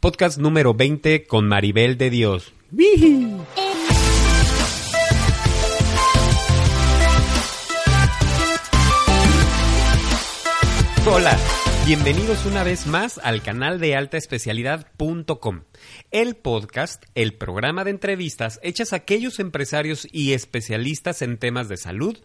Podcast número 20 con Maribel de Dios. Hola, bienvenidos una vez más al canal de altaespecialidad.com, el podcast, el programa de entrevistas hechas a aquellos empresarios y especialistas en temas de salud,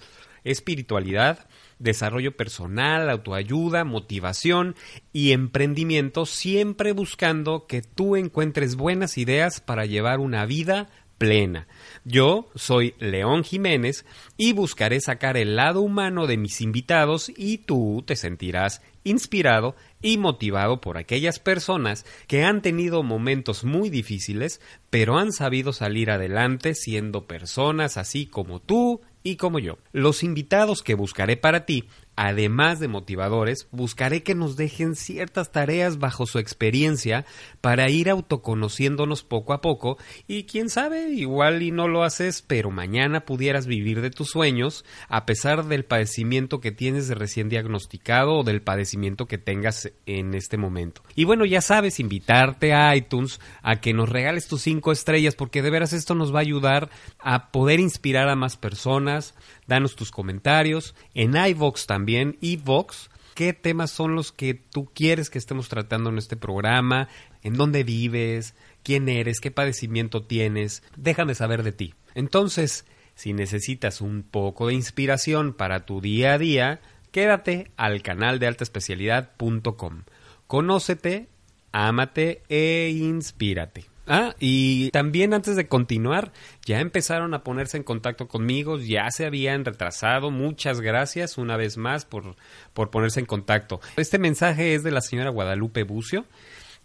espiritualidad, desarrollo personal, autoayuda, motivación y emprendimiento, siempre buscando que tú encuentres buenas ideas para llevar una vida plena. Yo soy León Jiménez y buscaré sacar el lado humano de mis invitados y tú te sentirás inspirado y motivado por aquellas personas que han tenido momentos muy difíciles, pero han sabido salir adelante siendo personas así como tú y como yo. Los invitados que buscaré para ti además de motivadores, buscaré que nos dejen ciertas tareas bajo su experiencia para ir autoconociéndonos poco a poco y quién sabe, igual y no lo haces, pero mañana pudieras vivir de tus sueños a pesar del padecimiento que tienes recién diagnosticado o del padecimiento que tengas en este momento. Y bueno, ya sabes, invitarte a iTunes a que nos regales tus cinco estrellas porque de veras esto nos va a ayudar a poder inspirar a más personas, danos tus comentarios. En iVox también, iVox, qué temas son los que tú quieres que estemos tratando en este programa, en dónde vives, quién eres, qué padecimiento tienes, déjame saber de ti. Entonces, si necesitas un poco de inspiración para tu día a día, quédate al canal de altaespecialidad.com. Conócete, ámate e inspírate. Ah, y también antes de continuar, ya empezaron a ponerse en contacto conmigo, ya se habían retrasado. Muchas gracias una vez más por, por ponerse en contacto. Este mensaje es de la señora Guadalupe Bucio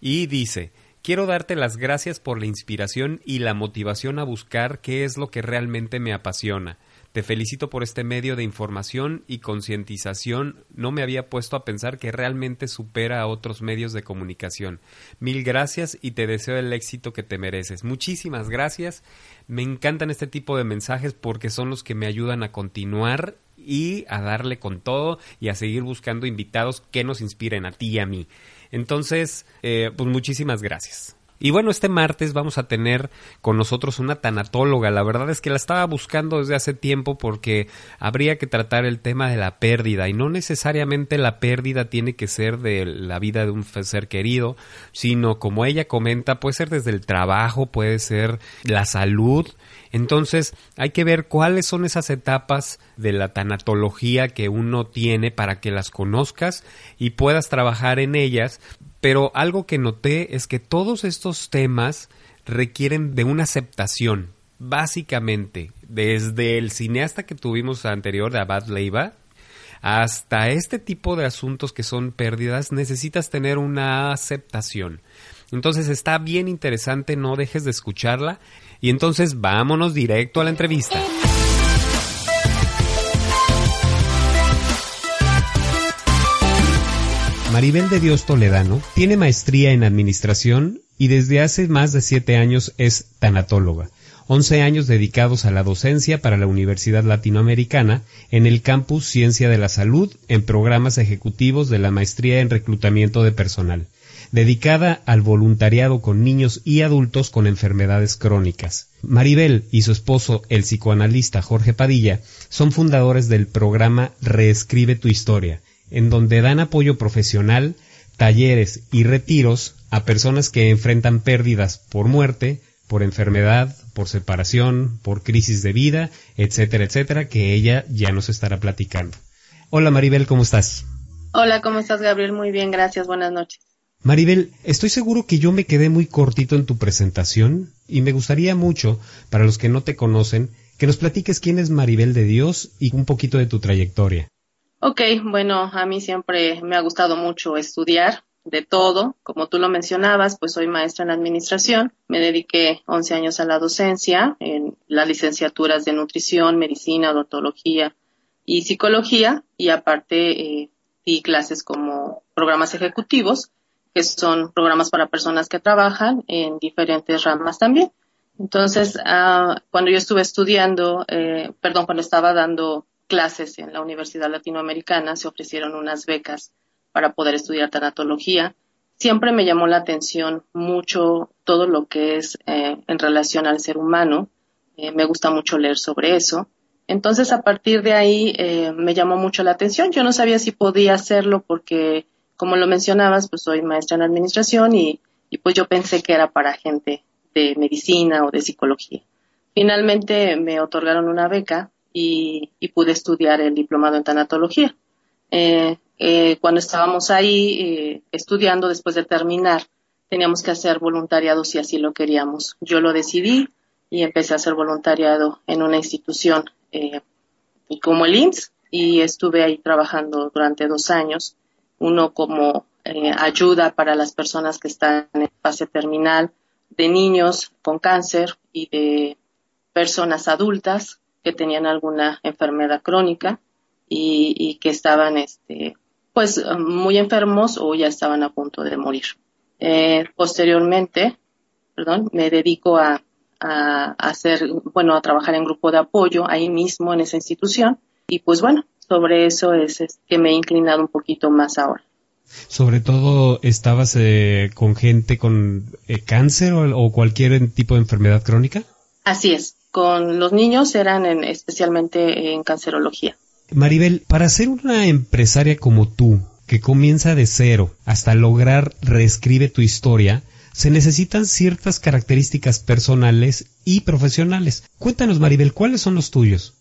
y dice, quiero darte las gracias por la inspiración y la motivación a buscar qué es lo que realmente me apasiona. Te felicito por este medio de información y concientización. No me había puesto a pensar que realmente supera a otros medios de comunicación. Mil gracias y te deseo el éxito que te mereces. Muchísimas gracias. Me encantan este tipo de mensajes porque son los que me ayudan a continuar y a darle con todo y a seguir buscando invitados que nos inspiren a ti y a mí. Entonces, eh, pues muchísimas gracias. Y bueno, este martes vamos a tener con nosotros una tanatóloga. La verdad es que la estaba buscando desde hace tiempo porque habría que tratar el tema de la pérdida y no necesariamente la pérdida tiene que ser de la vida de un ser querido, sino como ella comenta, puede ser desde el trabajo, puede ser la salud. Entonces hay que ver cuáles son esas etapas de la tanatología que uno tiene para que las conozcas y puedas trabajar en ellas pero algo que noté es que todos estos temas requieren de una aceptación, básicamente, desde el cineasta que tuvimos anterior, de Abad Leiva, hasta este tipo de asuntos que son pérdidas, necesitas tener una aceptación. Entonces está bien interesante, no dejes de escucharla. Y entonces vámonos directo a la entrevista. Maribel de Dios Toledano tiene maestría en administración y desde hace más de siete años es tanatóloga. Once años dedicados a la docencia para la Universidad Latinoamericana en el campus Ciencia de la Salud en programas ejecutivos de la maestría en reclutamiento de personal, dedicada al voluntariado con niños y adultos con enfermedades crónicas. Maribel y su esposo, el psicoanalista Jorge Padilla, son fundadores del programa Reescribe tu historia, en donde dan apoyo profesional, talleres y retiros a personas que enfrentan pérdidas por muerte, por enfermedad, por separación, por crisis de vida, etcétera, etcétera, que ella ya nos estará platicando. Hola Maribel, ¿cómo estás? Hola, ¿cómo estás Gabriel? Muy bien, gracias, buenas noches. Maribel, estoy seguro que yo me quedé muy cortito en tu presentación y me gustaría mucho, para los que no te conocen, que nos platiques quién es Maribel de Dios y un poquito de tu trayectoria. Ok, bueno, a mí siempre me ha gustado mucho estudiar. de todo. Como tú lo mencionabas, pues soy maestra en administración. Me dediqué 11 años a la docencia en las licenciaturas de nutrición, medicina, odontología y psicología. Y aparte, eh, di clases como programas ejecutivos, que son programas para personas que trabajan en diferentes ramas también. Entonces, ah, cuando yo estuve estudiando, eh, perdón, cuando estaba dando clases en la Universidad Latinoamericana, se ofrecieron unas becas para poder estudiar tanatología. Siempre me llamó la atención mucho todo lo que es eh, en relación al ser humano. Eh, me gusta mucho leer sobre eso. Entonces, a partir de ahí, me llamó mucho la atención. Yo no sabía si podía hacerlo porque, como lo mencionabas, pues soy maestra en administración y, y pues yo pensé que era para gente de medicina o de psicología. Finalmente me otorgaron una beca y, pude estudiar el diplomado en tanatología. Eh, eh, cuando estábamos ahí eh, estudiando, después de terminar, teníamos que hacer voluntariado si así lo queríamos. Yo lo decidí y empecé a hacer voluntariado en una institución como el IMSS y estuve ahí trabajando durante dos años, uno como ayuda para las personas que están en fase terminal, de niños con cáncer y de personas adultas que tenían alguna enfermedad crónica y, que estaban este, pues muy enfermos o ya estaban a punto de morir. Eh, posteriormente, perdón, me dedico a, a, hacer, bueno, a trabajar en grupo de apoyo ahí mismo en esa institución y pues bueno, sobre eso es que me he inclinado un poquito más ahora. Sobre todo, ¿estabas eh, con gente con eh, cáncer o, cualquier tipo de enfermedad crónica? Así es. Con los niños eran especialmente en cancerología. Maribel, para ser una empresaria como tú, que comienza de cero hasta lograr reescribe tu historia, se necesitan ciertas características personales y profesionales. Cuéntanos, Maribel, ¿cuáles son los tuyos?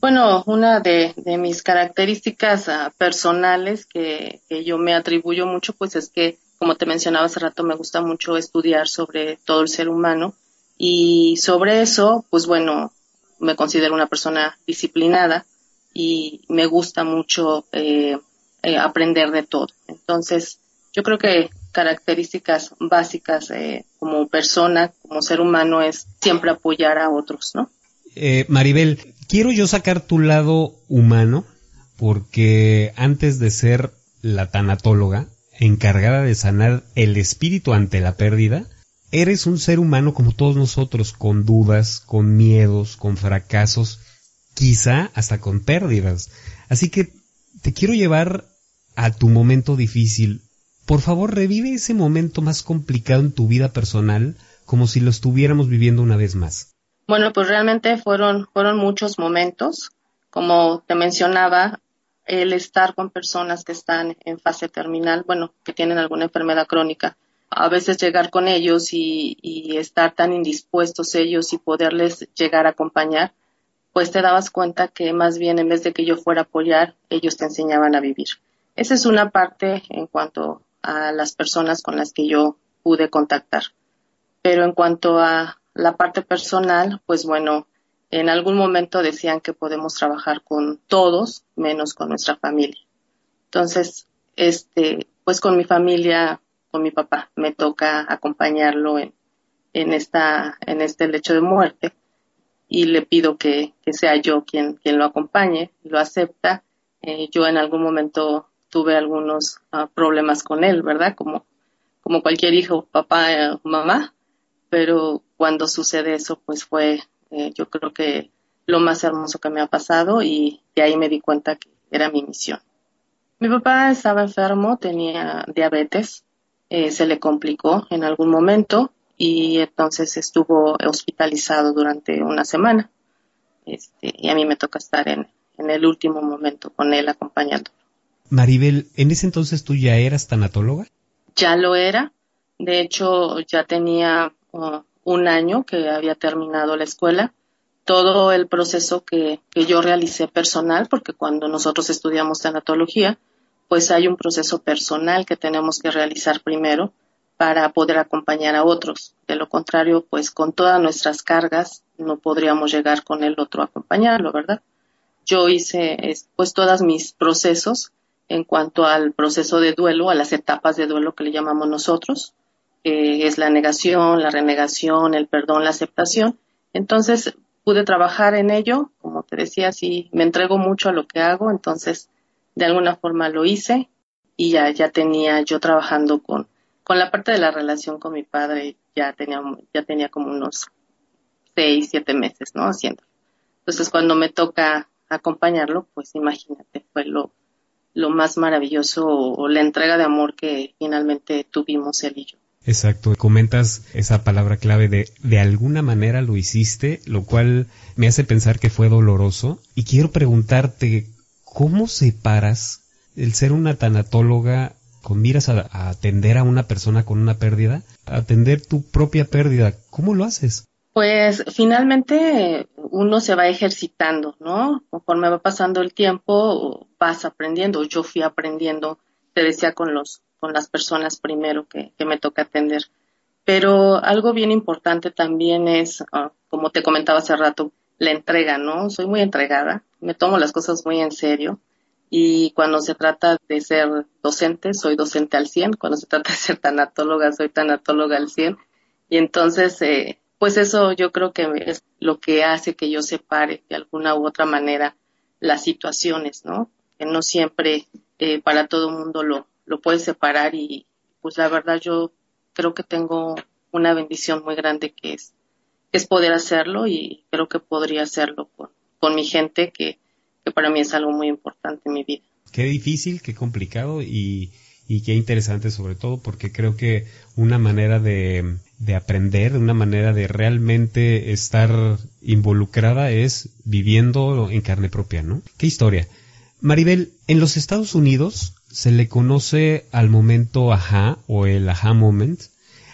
Bueno, una de, mis características ah, personales que, yo me atribuyo mucho, pues es que, como te mencionaba hace rato, me gusta mucho estudiar sobre todo el ser humano y sobre eso, pues bueno, me considero una persona disciplinada y me gusta mucho eh, eh, aprender de todo. Entonces, yo creo que características básicas eh, como persona, como ser humano, es siempre apoyar a otros, ¿no? Maribel, quiero yo sacar tu lado humano, porque antes de ser la tanatóloga, encargada de sanar el espíritu ante la pérdida, eres un ser humano como todos nosotros, con dudas, con miedos, con fracasos, quizá hasta con pérdidas. Así que te quiero llevar a tu momento difícil. Por favor, revive ese momento más complicado en tu vida personal como si lo estuviéramos viviendo una vez más. Bueno, pues realmente fueron, fueron muchos momentos. Como te mencionaba, el estar con personas que están en fase terminal, bueno, que tienen alguna enfermedad crónica, a veces llegar con ellos y, y, estar tan indispuestos ellos y poderles llegar a acompañar, pues te dabas cuenta que más bien en vez de que yo fuera a apoyar, ellos te enseñaban a vivir. Esa es una parte en cuanto a las personas con las que yo pude contactar. Pero en cuanto a la parte personal, pues bueno, en algún momento decían que podemos trabajar con todos menos con nuestra familia. Entonces, este, pues con mi familia, con mi papá, me toca acompañarlo en, esta, en este lecho de muerte y le pido que, sea yo quien, lo acompañe, lo acepta. Eh, yo en algún momento tuve algunos ah, problemas con él, ¿verdad? Como, como cualquier hijo, papá, eh, mamá, pero cuando sucede eso, pues fue, eh, yo creo que lo más hermoso que me ha pasado y de ahí me di cuenta que era mi misión. Mi papá estaba enfermo, tenía diabetes, eh, se le complicó en algún momento y entonces estuvo hospitalizado durante una semana. Este, y a mí me toca estar en, en el último momento con él acompañándolo. Maribel, ¿en ese entonces tú ya eras tanatóloga? Ya lo era. De hecho, ya tenía un año que había terminado la escuela, todo el proceso que, yo realicé personal, porque cuando nosotros estudiamos tanatología, pues hay un proceso personal que tenemos que realizar primero para poder acompañar a otros. De lo contrario, pues con todas nuestras cargas no podríamos llegar con el otro a acompañarlo, ¿verdad? Yo hice pues todos mis procesos en cuanto al proceso de duelo, a las etapas de duelo que le llamamos nosotros, que es la negación, la renegación, el perdón, la aceptación. Entonces pude trabajar en ello, como te decía, sí, me entrego mucho a lo que hago, entonces de alguna forma lo hice y ya, ya tenía yo trabajando con, con la parte de la relación con mi padre, ya tenía, ya tenía como unos seis, siete meses, ¿no? Haciendo. Entonces cuando me toca acompañarlo, pues imagínate, fue lo, lo más maravilloso o la entrega de amor que finalmente tuvimos él y yo. Exacto, comentas esa palabra clave de de alguna manera lo hiciste, lo cual me hace pensar que fue doloroso. Y quiero preguntarte, ¿cómo separas el ser una tanatóloga con miras a, atender a una persona con una pérdida, atender tu propia pérdida? ¿Cómo lo haces? Pues finalmente uno se va ejercitando, ¿no? Conforme va pasando el tiempo, vas aprendiendo. Yo fui aprendiendo, te decía, con los, con las personas primero que, que me toca atender. Pero algo bien importante también es, uh, como te comentaba hace rato, la entrega, ¿no? Soy muy entregada, me tomo las cosas muy en serio. Y cuando se trata de ser docente, soy docente al 100, cuando se trata de ser tanatóloga, soy tanatóloga al 100 y entonces eh, pues eso yo creo que es lo que hace que yo separe de alguna u otra manera las situaciones, ¿no? Que no siempre eh, para todo el mundo lo, lo puedes separar. Y pues la verdad yo creo que tengo una bendición muy grande que es, es poder hacerlo y creo que podría hacerlo con, con mi gente que, que para mí es algo muy importante en mi vida. Qué difícil, qué complicado y, y qué interesante sobre todo porque creo que una manera de, de aprender, una manera de realmente estar involucrada es viviendo en carne propia, ¿no? ¿Qué historia? Maribel, en los Estados Unidos se le conoce al momento ajá o el ajá moment,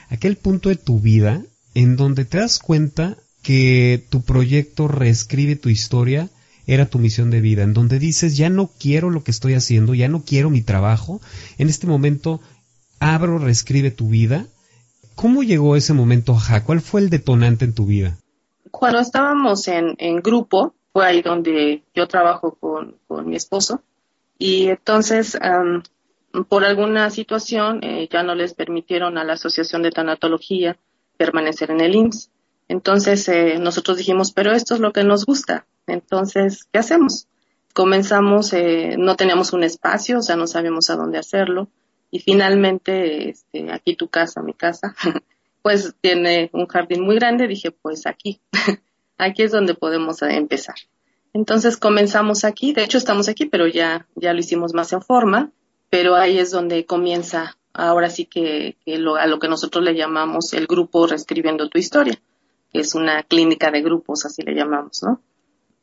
aquel punto de tu vida en donde te das cuenta que tu proyecto reescribe tu historia era tu misión de vida, en donde dices, ya no quiero lo que estoy haciendo, ya no quiero mi trabajo, en este momento abro, reescribe tu vida. ¿Cómo llegó ese momento, ajá? ¿Cuál fue el detonante en tu vida? Cuando estábamos en, en grupo, fue ahí donde yo trabajo con, con mi esposo, y entonces, por alguna situación, eh, ya no les permitieron a la Asociación de Tanatología permanecer en el IMSS. Entonces, eh, nosotros dijimos, pero esto es lo que nos gusta, entonces, ¿qué hacemos? Comenzamos, eh, no teníamos un espacio, o sea, no sabíamos a dónde hacerlo. Y finalmente, este, aquí tu casa, mi casa, pues tiene un jardín muy grande. Dije, pues aquí, aquí es donde podemos eh, empezar. Entonces comenzamos aquí, de hecho estamos aquí, pero ya, ya lo hicimos más en forma, pero ahí es donde comienza ahora sí que, que lo, a lo que nosotros le llamamos el grupo Reescribiendo tu Historia, es una clínica de grupos, así le llamamos, ¿no?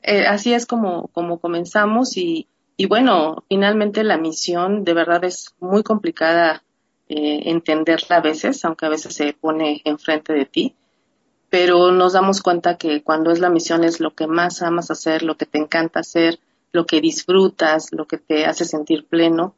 eh, así es como, como comenzamos y, y, bueno, finalmente la misión de verdad es muy complicada eh, entenderla a veces, aunque a veces se pone enfrente de ti, pero nos damos cuenta que cuando es la misión es lo que más amas hacer, lo que te encanta hacer, lo que disfrutas, lo que te hace sentir pleno.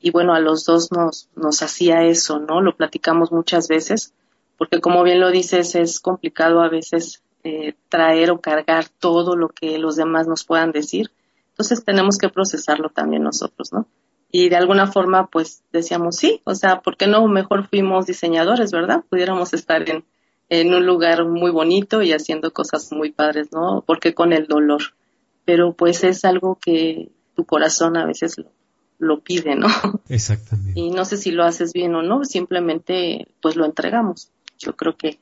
Y bueno, a los dos nos, nos hacía eso, ¿no? Lo platicamos muchas veces, porque como bien lo dices, es complicado a veces eh, traer o cargar todo lo que los demás nos puedan decir. Entonces tenemos que procesarlo también nosotros, ¿no? Y de alguna forma, pues decíamos, sí, o sea, ¿por qué no mejor fuimos diseñadores, verdad? Pudiéramos estar en, en un lugar muy bonito y haciendo cosas muy padres, ¿no? Porque con el dolor. Pero pues es algo que tu corazón a veces lo, lo pide, ¿no? Exactamente. Y no sé si lo haces bien o no, simplemente pues lo entregamos. Yo creo que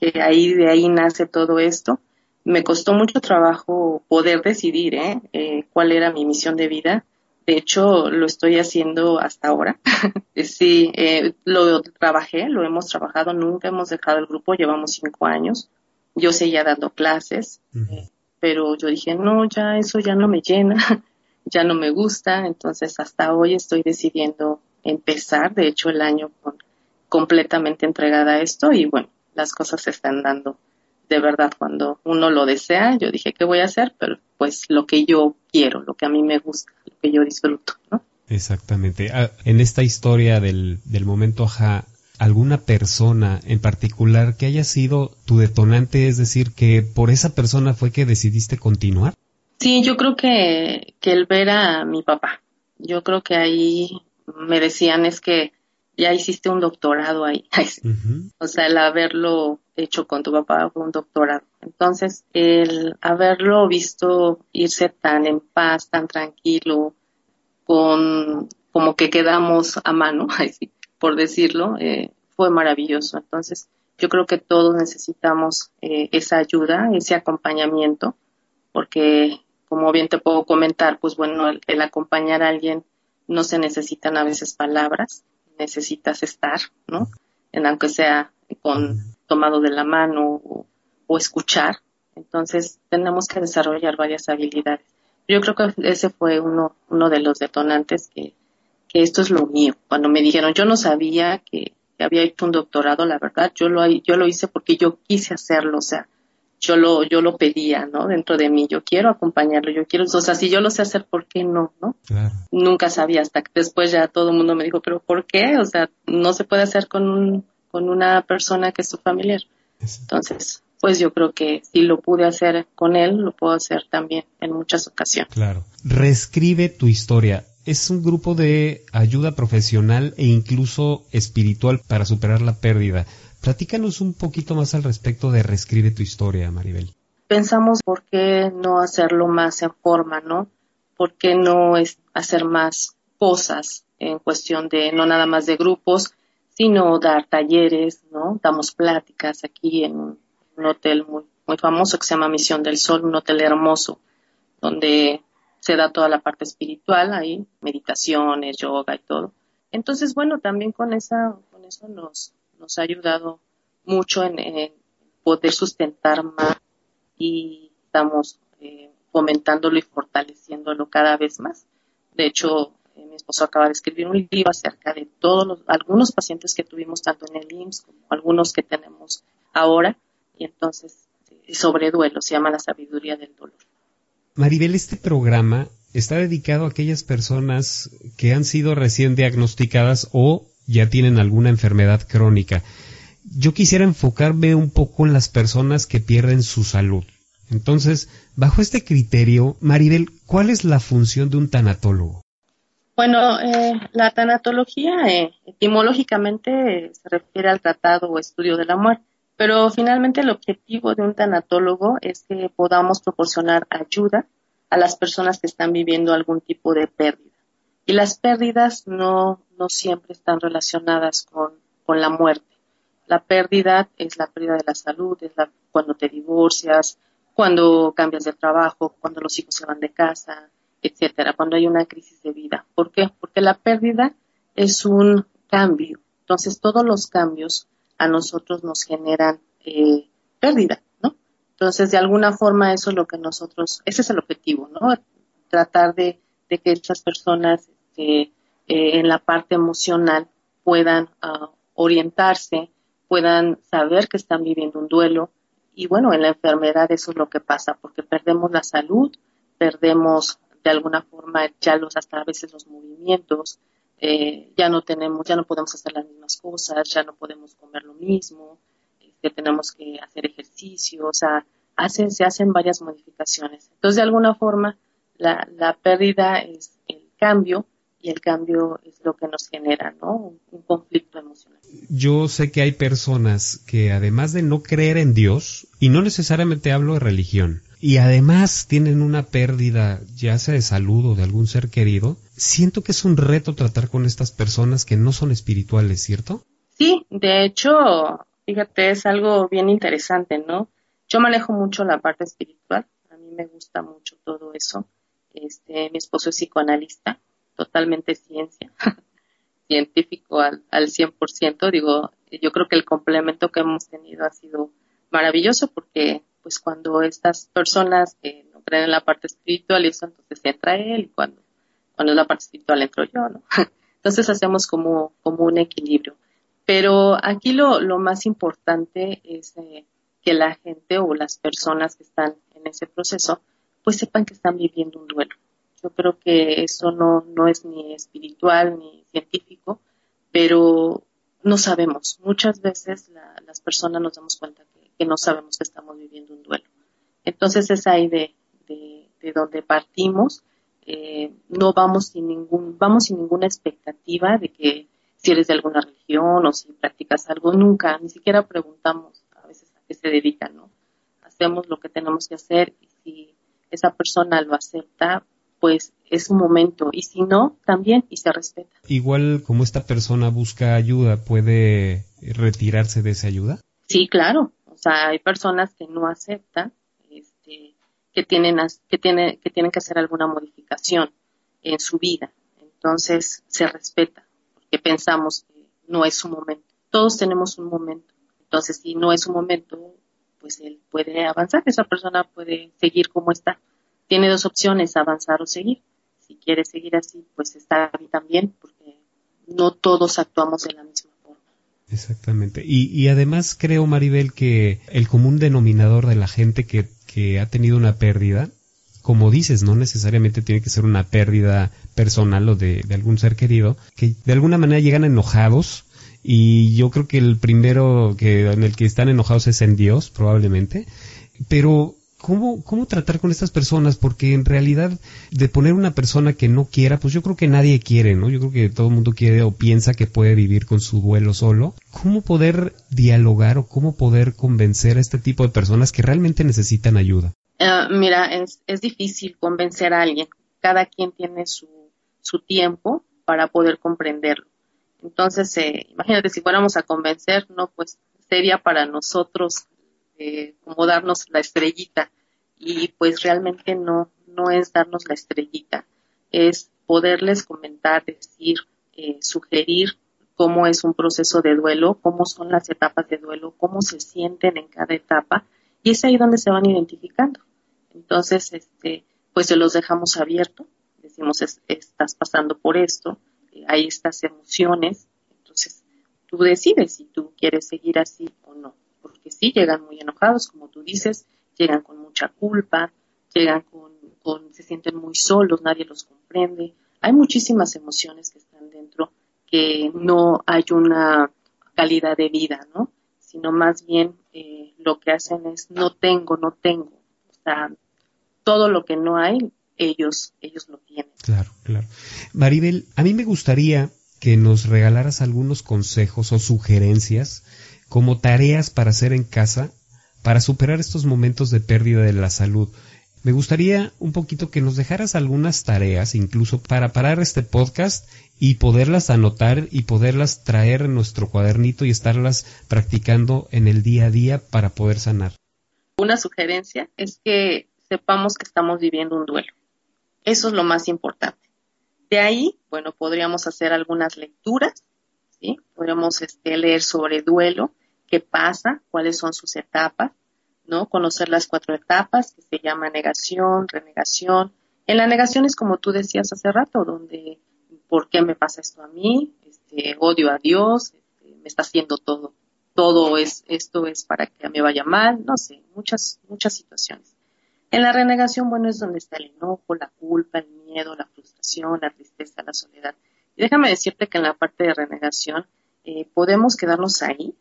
que ahí de ahí nace todo esto. Me costó mucho trabajo poder decidir ¿eh? Eh, cuál era mi misión de vida. De hecho, lo estoy haciendo hasta ahora. sí, eh, lo trabajé, lo hemos trabajado, nunca hemos dejado el grupo, llevamos cinco años. Yo seguía dando clases, pero yo dije, no, ya eso ya no me llena, ya no me gusta, entonces hasta hoy estoy decidiendo empezar, de hecho, el año con, completamente entregada a esto y bueno, las cosas se están dando de verdad cuando uno lo desea. Yo dije, ¿qué voy a hacer? Pero pues lo que yo quiero, lo que a mí me gusta, lo que yo disfruto, ¿no? Exactamente. Ah, en esta historia del, del momento ajá, alguna persona en particular que haya sido tu detonante, es decir, que por esa persona fue que decidiste continuar? Sí, yo creo que, que el ver a mi papá. Yo creo que ahí me decían es que ya hiciste un doctorado ahí. O sea, el haberlo hecho con tu papá fue un doctorado. Entonces, el haberlo visto irse tan en paz, tan tranquilo, con como que quedamos a mano, por decirlo, eh, fue maravilloso. Entonces, yo creo que todos necesitamos eh, esa ayuda, ese acompañamiento, porque como bien te puedo comentar, pues bueno, el, acompañar a alguien no se necesitan a veces palabras, necesitas estar, ¿no? En aunque sea con tomado de la mano o, escuchar. Entonces tenemos que desarrollar varias habilidades. Yo creo que ese fue uno, uno de los detonantes que, que esto es lo mío. Cuando me dijeron, yo no sabía que, había hecho un doctorado, la verdad, yo lo, yo lo hice porque yo quise hacerlo, o sea, yo lo, yo lo pedía, ¿no? Dentro de mí, yo quiero acompañarlo, yo quiero, o sea, si yo lo sé hacer, ¿por qué no, no? Nunca sabía hasta que después ya todo el mundo me dijo, pero ¿por qué? O sea, no se puede hacer con un, con una persona que es tu familiar. Entonces, pues yo creo que si lo pude hacer con él, lo puedo hacer también en muchas ocasiones. Claro. Reescribe tu historia. Es un grupo de ayuda profesional e incluso espiritual para superar la pérdida. Platícanos un poquito más al respecto de Reescribe tu historia, Maribel. Pensamos por qué no hacerlo más en forma, ¿no? ¿Por qué no es hacer más cosas en cuestión de no nada más de grupos, sino dar talleres, ¿no? Damos pláticas aquí en un, hotel muy, muy famoso que se llama Misión del Sol, un hotel hermoso, donde se da toda la parte espiritual ahí, meditaciones, yoga y todo. Entonces, bueno, también con esa, con eso nos, nos ha ayudado mucho en, poder sustentar más y estamos eh, fomentándolo y fortaleciéndolo cada vez más. De hecho, eh, mi esposo acaba de escribir un libro acerca de todos los, algunos pacientes que tuvimos tanto en el IMSS como algunos que tenemos ahora y entonces eh, sobre duelo, se llama La sabiduría del dolor. Maribel, este programa está dedicado a aquellas personas que han sido recién diagnosticadas o ya tienen alguna enfermedad crónica. Yo quisiera enfocarme un poco en las personas que pierden su salud. Entonces, bajo este criterio, Maribel, ¿cuál es la función de un tanatólogo? Bueno, eh, la tanatología eh, etimológicamente se refiere al tratado o estudio de la muerte, pero finalmente el objetivo de un tanatólogo es que podamos proporcionar ayuda a las personas que están viviendo algún tipo de pérdida. Y las pérdidas no, no siempre están relacionadas con, con la muerte. La pérdida es la pérdida de la salud, es la, cuando te divorcias, cuando cambias de trabajo, cuando los hijos se van de casa, etcétera, cuando hay una crisis de vida. ¿Por qué? Porque la pérdida es un cambio. Entonces, todos los cambios a nosotros nos generan eh, pérdida, ¿no? Entonces, de alguna forma, eso es lo que nosotros, ese es el objetivo, ¿no? Tratar de, de que estas personas eh, en la parte emocional puedan ah, orientarse, puedan saber que están viviendo un duelo. Y bueno, en la enfermedad eso es lo que pasa, porque perdemos la salud, perdemos de alguna forma ya los hasta a veces los movimientos, eh, ya no tenemos, ya no podemos hacer las mismas cosas, ya no podemos comer lo mismo, que este, tenemos que hacer ejercicio, o sea, hacen, se hacen varias modificaciones. Entonces, de alguna forma, la, la pérdida es el cambio y el cambio es lo que nos genera, ¿no? Un, conflicto emocional. Yo sé que hay personas que además de no creer en Dios, y no necesariamente hablo de religión, y además tienen una pérdida, ya sea de salud o de algún ser querido, siento que es un reto tratar con estas personas que no son espirituales, ¿cierto? Sí, de hecho, fíjate, es algo bien interesante, ¿no? Yo manejo mucho la parte espiritual, a mí me gusta mucho todo eso. Este, mi esposo es psicoanalista, totalmente ciencia, científico al, al 100%. Digo, yo creo que el complemento que hemos tenido ha sido maravilloso porque pues cuando estas personas que no creen en la parte espiritual, eso entonces entra él y cuando, cuando es la parte espiritual entro yo, ¿no? Entonces hacemos como, como un equilibrio. Pero aquí lo, lo más importante es eh, que la gente o las personas que están en ese proceso pues sepan que están viviendo un duelo. Yo creo que eso no, no es ni espiritual ni científico, pero no sabemos. Muchas veces las personas nos damos cuenta que, no sabemos que estamos viviendo un duelo. Entonces es ahí de, de, donde partimos eh, no vamos sin ningún, vamos sin ninguna expectativa de que si eres de alguna religión o si practicas algo, nunca, ni siquiera preguntamos a veces a qué se dedican, ¿no? Hacemos lo que tenemos que hacer y si esa persona lo acepta, pues es un momento y si no, también y se respeta. Igual como esta persona busca ayuda, ¿puede retirarse de esa ayuda? Sí, claro. O sea, hay personas que no aceptan, este, que tienen que tiene, que tienen que hacer alguna modificación en su vida. Entonces se respeta porque pensamos que no es su momento. Todos tenemos un momento. Entonces, si no es su momento, pues él puede avanzar. Esa persona puede seguir como está tiene dos opciones, avanzar o seguir. Si quiere seguir así, pues está bien también, porque no todos actuamos de la misma forma. Exactamente. Y, y además creo, Maribel, que el común denominador de la gente que, que ha tenido una pérdida, como dices, no necesariamente tiene que ser una pérdida personal o de, de algún ser querido, que de alguna manera llegan enojados, y yo creo que el primero que en el que están enojados es en Dios, probablemente, pero ¿Cómo, ¿Cómo tratar con estas personas? Porque en realidad, de poner una persona que no quiera, pues yo creo que nadie quiere, ¿no? Yo creo que todo el mundo quiere o piensa que puede vivir con su duelo solo. ¿Cómo poder dialogar o cómo poder convencer a este tipo de personas que realmente necesitan ayuda? Uh, mira, es, es difícil convencer a alguien. Cada quien tiene su, su tiempo para poder comprenderlo. Entonces, eh, imagínate, si fuéramos a convencer, no, pues sería para nosotros eh, como darnos la estrellita y pues realmente no, no es darnos la estrellita, es poderles comentar, decir, eh, sugerir cómo es un proceso de duelo, cómo son las etapas de duelo, cómo se sienten en cada etapa y es ahí donde se van identificando. Entonces, este, pues se los dejamos abierto, decimos, estás pasando por esto, hay estas emociones, entonces tú decides si tú quieres seguir así o no porque sí llegan muy enojados, como tú dices, llegan con mucha culpa, llegan con, se sienten muy solos, nadie los comprende. Hay muchísimas emociones que están dentro que no hay una calidad de vida, ¿no? Sino más bien eh, lo que hacen es no tengo, no tengo. O sea, todo lo que no hay, ellos, ellos lo tienen. Claro, claro. Maribel, a mí me gustaría que nos regalaras algunos consejos o sugerencias como tareas para hacer en casa para superar estos momentos de pérdida de la salud. Me gustaría un poquito que nos dejaras algunas tareas, incluso para parar este podcast y poderlas anotar y poderlas traer en nuestro cuadernito y estarlas practicando en el día a día para poder sanar. Una sugerencia es que sepamos que estamos viviendo un duelo. Eso es lo más importante. De ahí, bueno, podríamos hacer algunas lecturas, ¿sí? Podríamos este, leer sobre duelo, qué pasa, cuáles son sus etapas, ¿no? Conocer las cuatro etapas que se llama negación, renegación. En la negación es como tú decías hace rato, donde ¿por qué me pasa esto a mí? Este, odio a Dios, este, me está haciendo todo, todo es, esto es para que me vaya mal, no sé, muchas, muchas situaciones. En la renegación, bueno, es donde está el enojo, la culpa, el miedo, la frustración, la tristeza, la soledad. Y déjame decirte que en la parte de renegación eh, podemos quedarnos ahí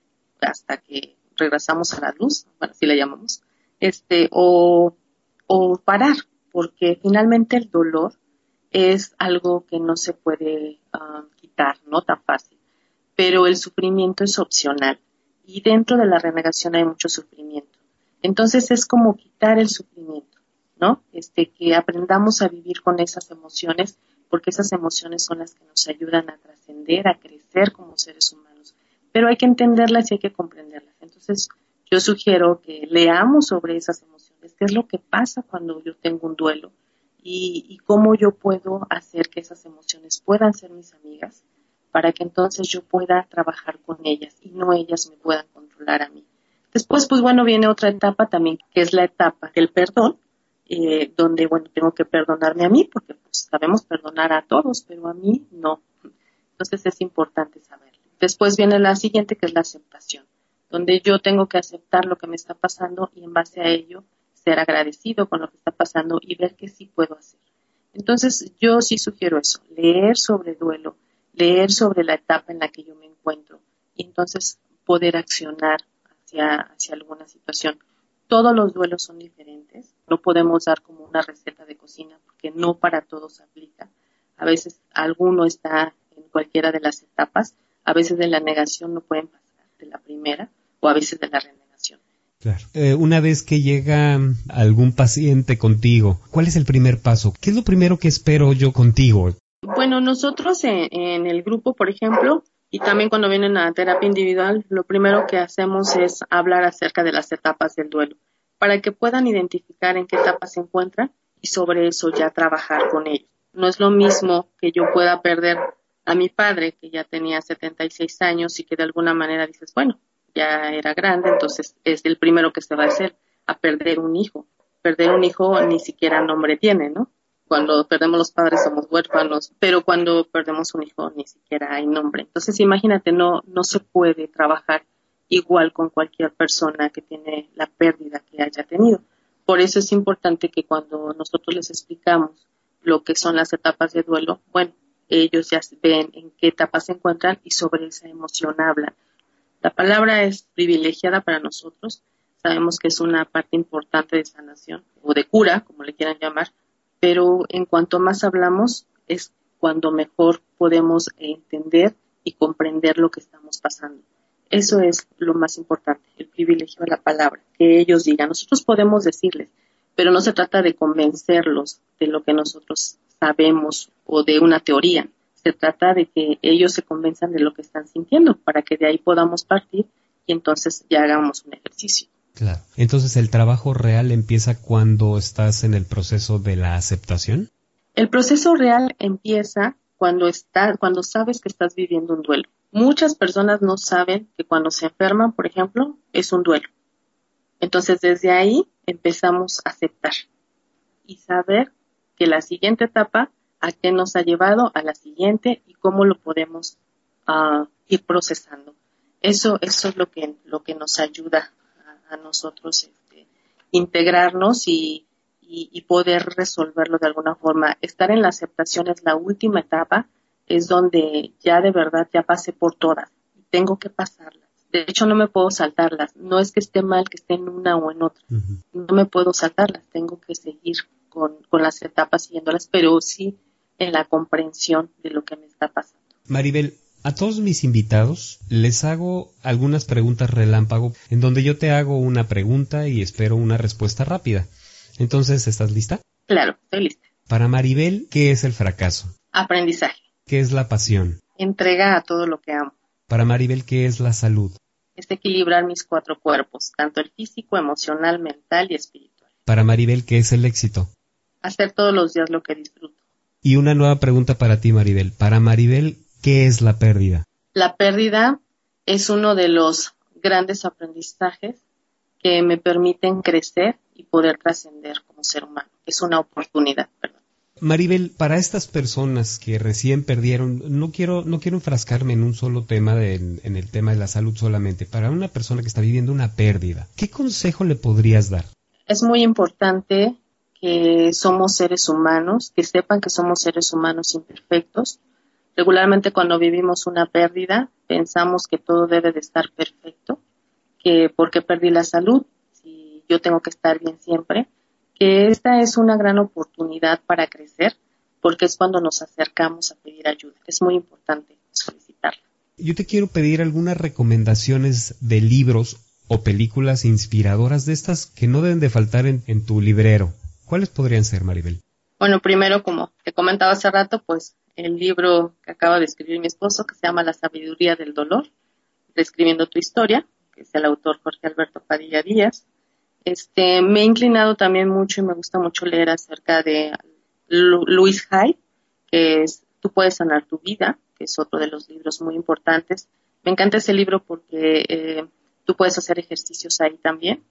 hasta que regresamos a la luz, bueno, así le llamamos, este, o, o parar, porque finalmente el dolor es algo que no se puede ah, quitar, no tan fácil, pero el sufrimiento es opcional y dentro de la renegación hay mucho sufrimiento. Entonces es como quitar el sufrimiento, ¿no? Este, que aprendamos a vivir con esas emociones, porque esas emociones son las que nos ayudan a trascender, a crecer como seres humanos pero hay que entenderlas y hay que comprenderlas. Entonces, yo sugiero que leamos sobre esas emociones, qué es lo que pasa cuando yo tengo un duelo y, cómo yo puedo hacer que esas emociones puedan ser mis amigas para que entonces yo pueda trabajar con ellas y no ellas me puedan controlar a mí. Después, pues bueno, viene otra etapa también, que es la etapa del perdón, eh, donde, bueno, tengo que perdonarme a mí, porque pues sabemos perdonar a todos, pero a mí no. Entonces es importante saber. Después viene la siguiente, que es la aceptación, donde yo tengo que aceptar lo que me está pasando y en base a ello ser agradecido con lo que está pasando y ver qué sí puedo hacer. Entonces, yo sí sugiero eso, leer sobre duelo, leer sobre la etapa en la que yo me encuentro y entonces poder accionar hacia, hacia alguna situación. Todos los duelos son diferentes. No podemos dar como una receta de cocina porque no para todos aplica. A veces alguno está en cualquiera de las etapas. A veces de la negación no pueden pasar de la primera o a veces de la renegación. Claro. Eh, una vez que llega algún paciente contigo, ¿cuál es el primer paso? ¿Qué es lo primero que espero yo contigo? Bueno, nosotros en, el grupo, por ejemplo, y también cuando vienen a terapia individual, lo primero que hacemos es hablar acerca de las etapas del duelo, para que puedan identificar en qué etapa se encuentran y sobre eso ya trabajar con ellos. No es lo mismo que yo pueda perder a mi padre, que ya tenía 76 años y que de alguna manera dices, bueno, ya era grande, entonces es el primero que se va a hacer, a perder un hijo. Perder un hijo ni siquiera nombre tiene, ¿no? cuando perdemos los padres somos huérfanos, pero cuando perdemos un hijo ni siquiera hay nombre. Entonces, imagínate, no, no se puede trabajar igual con cualquier persona que tiene la pérdida que haya tenido. Por eso es importante que cuando nosotros les explicamos lo que son las etapas de duelo, bueno, ellos ya ven en qué etapa se encuentran y sobre esa emoción hablan. La palabra es privilegiada para nosotros. Sabemos que es una parte importante de sanación o de cura, como le quieran llamar, pero en cuanto más hablamos es cuando mejor podemos entender y comprender lo que estamos pasando. Eso es lo más importante, el privilegio de la palabra, que ellos digan. Nosotros podemos decirles, pero no se trata de convencerlos de lo que nosotros sabemos o de una teoría. Se trata de que ellos se convenzan de lo que están sintiendo para que de ahí podamos partir y entonces ya hagamos un ejercicio. Claro. Entonces, ¿el trabajo real empieza cuando estás en el proceso de la aceptación? El proceso real empieza cuando, está, cuando sabes que estás viviendo un duelo. Muchas personas no saben que cuando se enferman, por ejemplo, es un duelo. Entonces, desde ahí empezamos a aceptar y saber que la siguiente etapa, a qué nos ha llevado a la siguiente y cómo lo podemos ah, ir procesando. Eso, eso es lo que, lo que nos ayuda a nosotros este, integrarnos y, poder resolverlo de alguna forma. Estar en la aceptación es la última etapa, es donde ya de verdad ya pasé por todas y tengo que pasarlas. De hecho, no me puedo saltarlas. No es que esté mal que esté en una o en otra. No me puedo saltarlas. Tengo que seguir con, con las etapas siguiéndolas, pero sí en la comprensión de lo que me está pasando. Maribel, a todos mis invitados les hago algunas preguntas relámpago en donde yo te hago una pregunta y espero una respuesta rápida. Entonces, ¿estás lista? Claro, estoy lista. Para Maribel, ¿qué es el fracaso? Aprendizaje. ¿Qué es la pasión? Entrega a todo lo que amo. Para Maribel, ¿qué es la salud? Es equilibrar mis cuatro cuerpos, tanto el físico, emocional, mental y espiritual. Para Maribel, ¿qué es el éxito? Hacer todos los días lo que disfruto. Y una nueva pregunta para ti, Maribel. Para Maribel, ¿Qué es la pérdida? La pérdida es uno de los grandes aprendizajes que me permiten crecer y poder trascender como ser humano. Es una oportunidad, perdón. Maribel, para estas personas que recién perdieron, no quiero, no quiero enfrascarme en un solo tema, en el tema de la salud solamente, para una persona que está viviendo una pérdida, ¿qué consejo le podrías dar? Es muy importante que somos seres humanos, que sepan que somos seres humanos imperfectos, Regularmente cuando vivimos una pérdida pensamos que todo debe de estar perfecto, que porque perdí la salud, si yo tengo que estar bien siempre, que esta es una gran oportunidad para crecer porque es cuando nos acercamos a pedir ayuda. Es muy importante solicitarla. Yo te quiero pedir algunas recomendaciones de libros o películas inspiradoras de estas que no deben de faltar en, en tu librero. ¿Cuáles podrían ser, Maribel? Bueno, primero, como te comentaba hace rato, pues el libro que acaba de escribir mi esposo, que se llama La sabiduría del dolor, describiendo tu historia, que es el autor Jorge Alberto Padilla Díaz. Este, me he inclinado también mucho y me gusta mucho leer acerca de Luis Hay, que es Tú puedes sanar tu vida, que es otro de los libros muy importantes. Me encanta ese libro porque eh, tú puedes hacer ejercicios ahí también.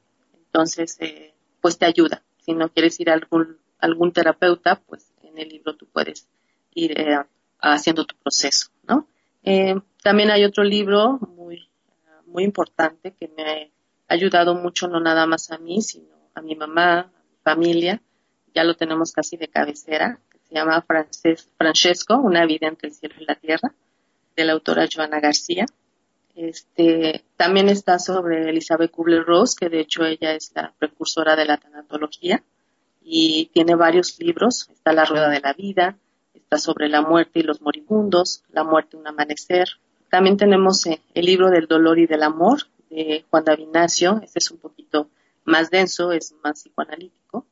Entonces, eh, pues te ayuda. Si no quieres ir a algún, algún terapeuta, pues en el libro tú puedes ir eh, haciendo tu proceso, ¿no? Eh, también hay otro libro muy, muy importante que me ha ayudado mucho, no nada más a mí, sino a mi mamá, a mi familia, ya lo tenemos casi de cabecera, que se llama Francesco, Una vida entre el cielo y la tierra, de la autora Joana García. Este, también está sobre Elizabeth Kubler-Ross, que de hecho ella es la precursora de la tanatología y tiene varios libros. Está La Rueda de la Vida, está sobre la muerte y los moribundos, La muerte un amanecer. También tenemos eh, el libro del dolor y del amor de Juan Davinacio. Este es un poquito más denso, es más psicoanalítico.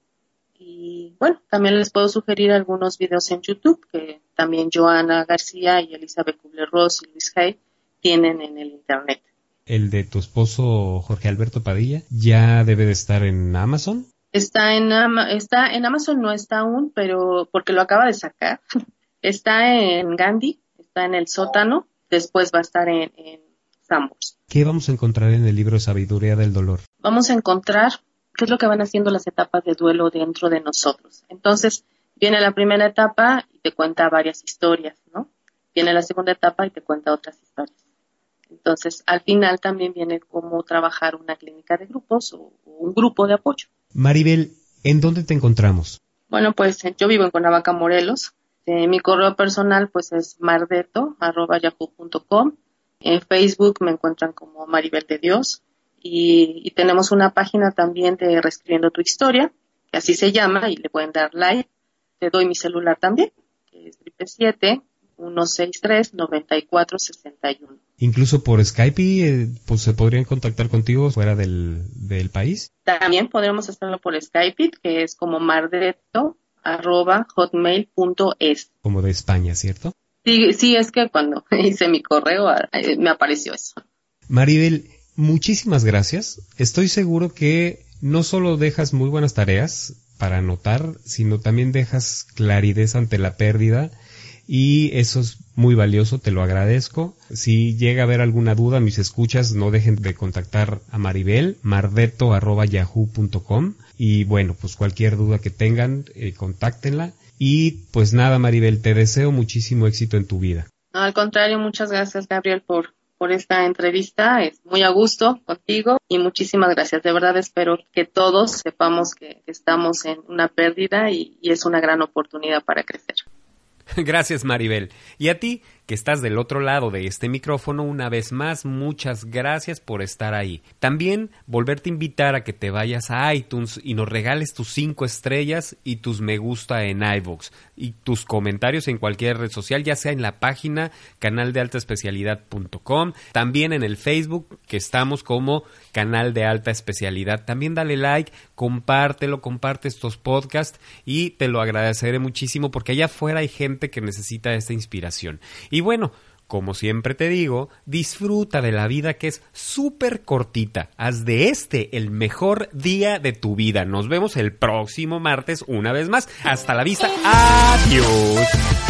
Y bueno, también les puedo sugerir algunos videos en YouTube que también Joana García y Elizabeth Kubler-Ross y Luis Hay tienen en el Internet. El de tu esposo Jorge Alberto Padilla ya debe de estar en Amazon. Está en, está en Amazon, no está aún, pero porque lo acaba de sacar. Está en Gandhi, está en el sótano, después va a estar en, en ¿Qué vamos a encontrar en el libro Sabiduría del Dolor? Vamos a encontrar qué es lo que van haciendo las etapas de duelo dentro de nosotros. Entonces, viene la primera etapa y te cuenta varias historias, ¿no? Viene la segunda etapa y te cuenta otras historias. Entonces, al final también viene cómo trabajar una clínica de grupos o, un grupo de apoyo. Maribel, ¿en dónde te encontramos? Bueno, pues yo vivo en Cuernavaca, Morelos. Eh, mi correo personal pues es mardeto.yahoo.com. En Facebook me encuentran como Maribel de Dios. Y, tenemos una página también de Reescribiendo tu Historia, que así se llama, y le pueden dar like. Te doy mi celular también, que es 7 163 9461 Incluso por Skype, eh, pues se podrían contactar contigo fuera del, del país. También podríamos hacerlo por Skype, que es como mardeto.hotmail.es. Como de España, ¿cierto? Sí, sí, es que cuando hice mi correo eh, me apareció eso. Maribel, muchísimas gracias. Estoy seguro que no solo dejas muy buenas tareas para anotar, sino también dejas claridad ante la pérdida y eso es muy valioso, te lo agradezco. Si llega a haber alguna duda, mis escuchas, no dejen de contactar a Maribel, mardeto.yahoo.com y bueno, pues cualquier duda que tengan, eh, contáctenla. Y pues nada, Maribel, te deseo muchísimo éxito en tu vida. al contrario, muchas gracias, Gabriel, por, por esta entrevista. Es muy a gusto contigo y muchísimas gracias. De verdad espero que todos sepamos que estamos en una pérdida y es una gran oportunidad para crecer. Gracias, Maribel. Y a ti, que estás del otro lado de este micrófono, una vez más, muchas gracias por estar ahí. También volverte a invitar a que te vayas a iTunes y nos regales tus cinco estrellas y tus me gusta en iVoox y tus comentarios en cualquier red social, ya sea en la página canal de alta especialidad.com, también en el Facebook, que estamos como canal de alta especialidad. También dale like, compártelo, comparte estos podcasts y te lo agradeceré muchísimo porque allá afuera hay gente que necesita esta inspiración. Y bueno, como siempre te digo, disfruta de la vida que es súper cortita. Haz de este el mejor día de tu vida. Nos vemos el próximo martes una vez más. Hasta la vista. Adiós.